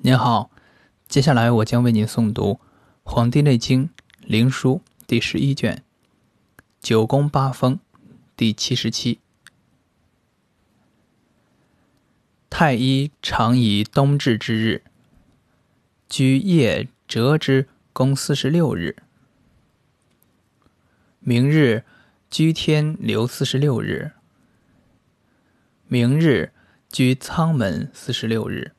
您好，接下来我将为您诵读《黄帝内经·灵枢》第十一卷《九宫八风》第七十七。太医常以冬至之日，居夜折之宫四十六日；明日居天留四十六日；明日居仓门四十六日。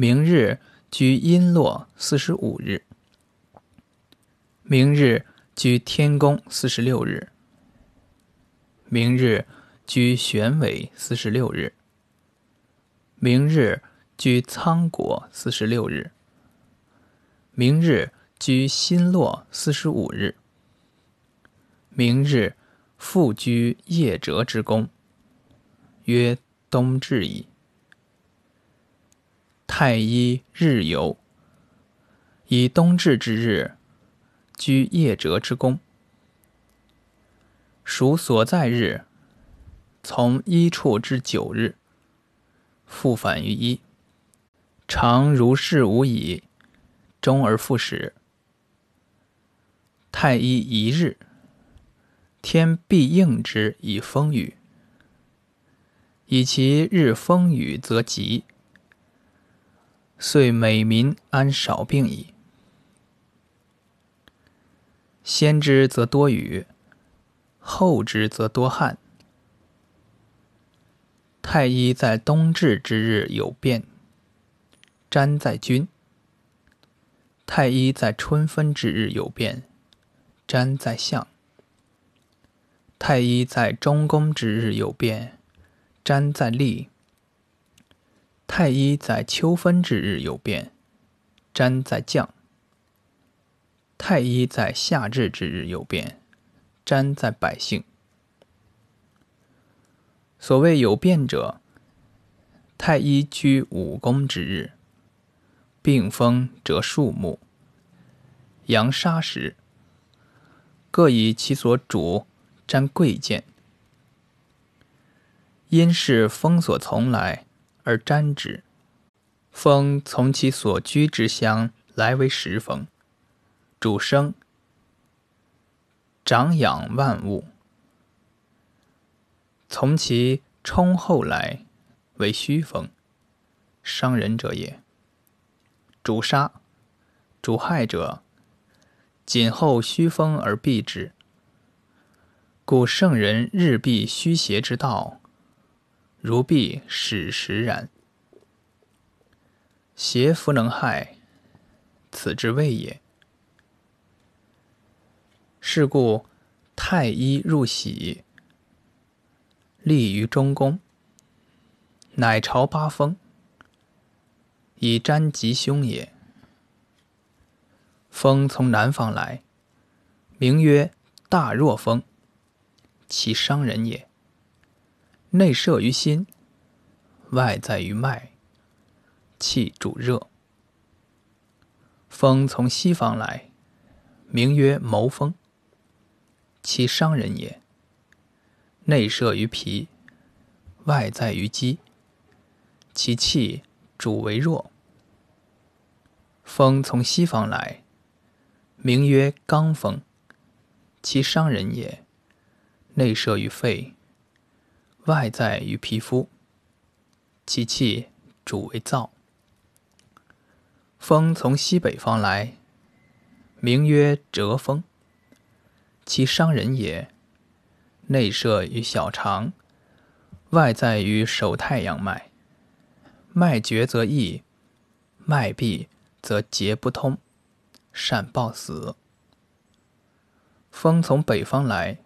明日居阴落四十五日。明日居天宫四十六日。明日居玄尾四十六日。明日居仓国四十六日。明日居新落四十五日。明日复居夜折之宫，曰冬至矣。太医日游，以冬至之日，居夜折之宫。属所在日，从一处之九日，复返于一。常如是无已，终而复始。太医一日，天必应之以风雨，以其日风雨则吉。遂美民安少病矣。先之则多雨，后之则多汗。太医在冬至之日有变，占在君；太医在春分之日有变，占在相；太医在中宫之日有变，占在立。太医在秋分之日有变，占在将；太医在夏至之日有变，占在百姓。所谓有变者，太医居五宫之日，病风折树木，阳杀时，各以其所主占贵贱，因是风所从来。而沾之，风从其所居之乡来为时风，主生，长养万物；从其冲后来为虚风，伤人者也。主杀，主害者，谨后虚风而避之。故圣人日避虚邪之道。如必使时然，邪弗能害，此之谓也。是故太医入喜，立于中宫，乃朝八风，以占吉凶也。风从南方来，名曰大若风，其伤人也。内摄于心，外在于脉，气主热。风从西方来，名曰谋风，其伤人也。内摄于脾，外在于肌，其气主为弱。风从西方来，名曰刚风，其伤人也。内摄于肺。外在于皮肤，其气主为燥。风从西北方来，名曰折风，其伤人也。内射于小肠，外在于手太阳脉。脉绝则溢，脉闭则结不通，善暴死。风从北方来，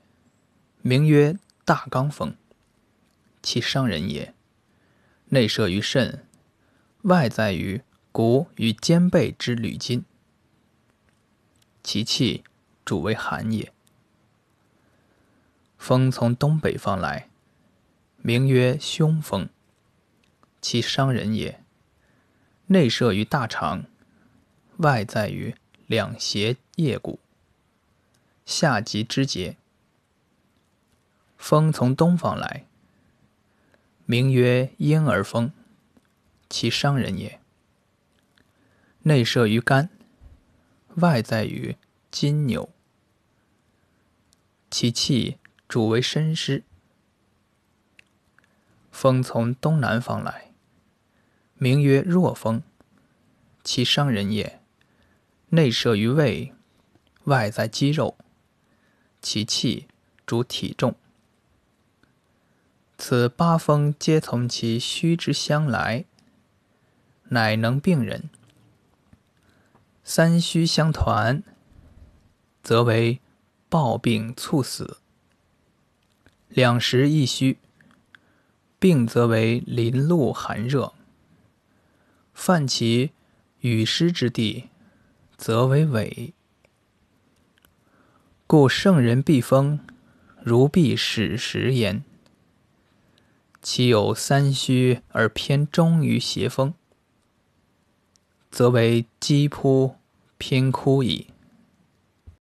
名曰大刚风。其伤人也，内射于肾，外在于骨与肩背之履筋。其气主为寒也。风从东北方来，名曰凶风。其伤人也，内射于大肠，外在于两胁腋骨，下及肢节。风从东方来。名曰婴儿风，其伤人也。内射于肝，外在于筋纽，其气主为身湿。风从东南方来，名曰弱风，其伤人也。内射于胃，外在肌肉，其气主体重。此八风皆从其虚之相来，乃能病人。三虚相团，则为暴病猝死；两时一虚，病则为淋露寒热。犯其雨湿之地，则为痿。故圣人避风，如避矢石焉。其有三虚而偏中于邪风，则为积扑偏枯矣。